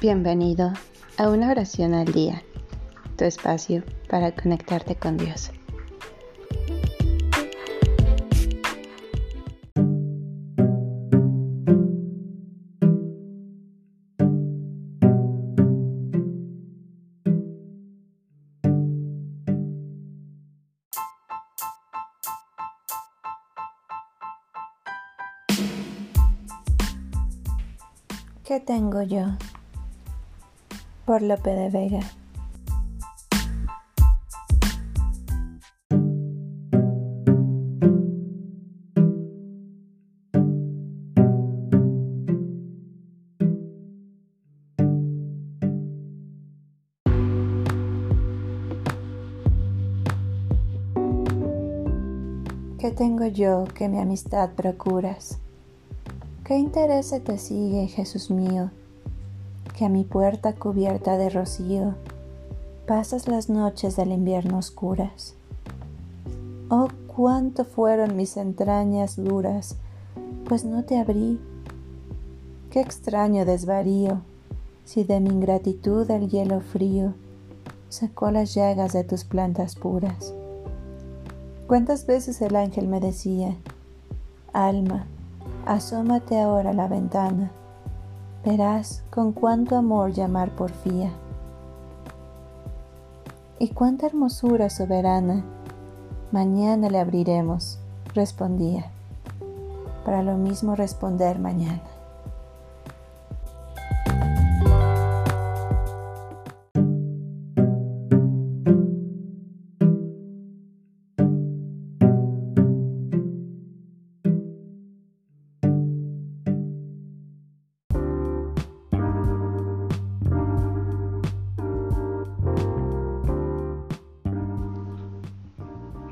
Bienvenido a una oración al día, tu espacio para conectarte con Dios. ¿Qué tengo yo? Por Lope de Vega. ¿Qué tengo yo que mi amistad procuras? ¿Qué interés te sigue, Jesús mío? Que a mi puerta cubierta de rocío pasas las noches del invierno oscuras. Oh, cuánto fueron mis entrañas duras, pues no te abrí. Qué extraño desvarío, si de mi ingratitud el hielo frío sacó las llagas de tus plantas puras. ¿Cuántas veces el ángel me decía, Alma, Asómate ahora a la ventana, verás con cuánto amor llamar porfía. Y cuánta hermosura soberana, mañana le abriremos, respondía, para lo mismo responder mañana.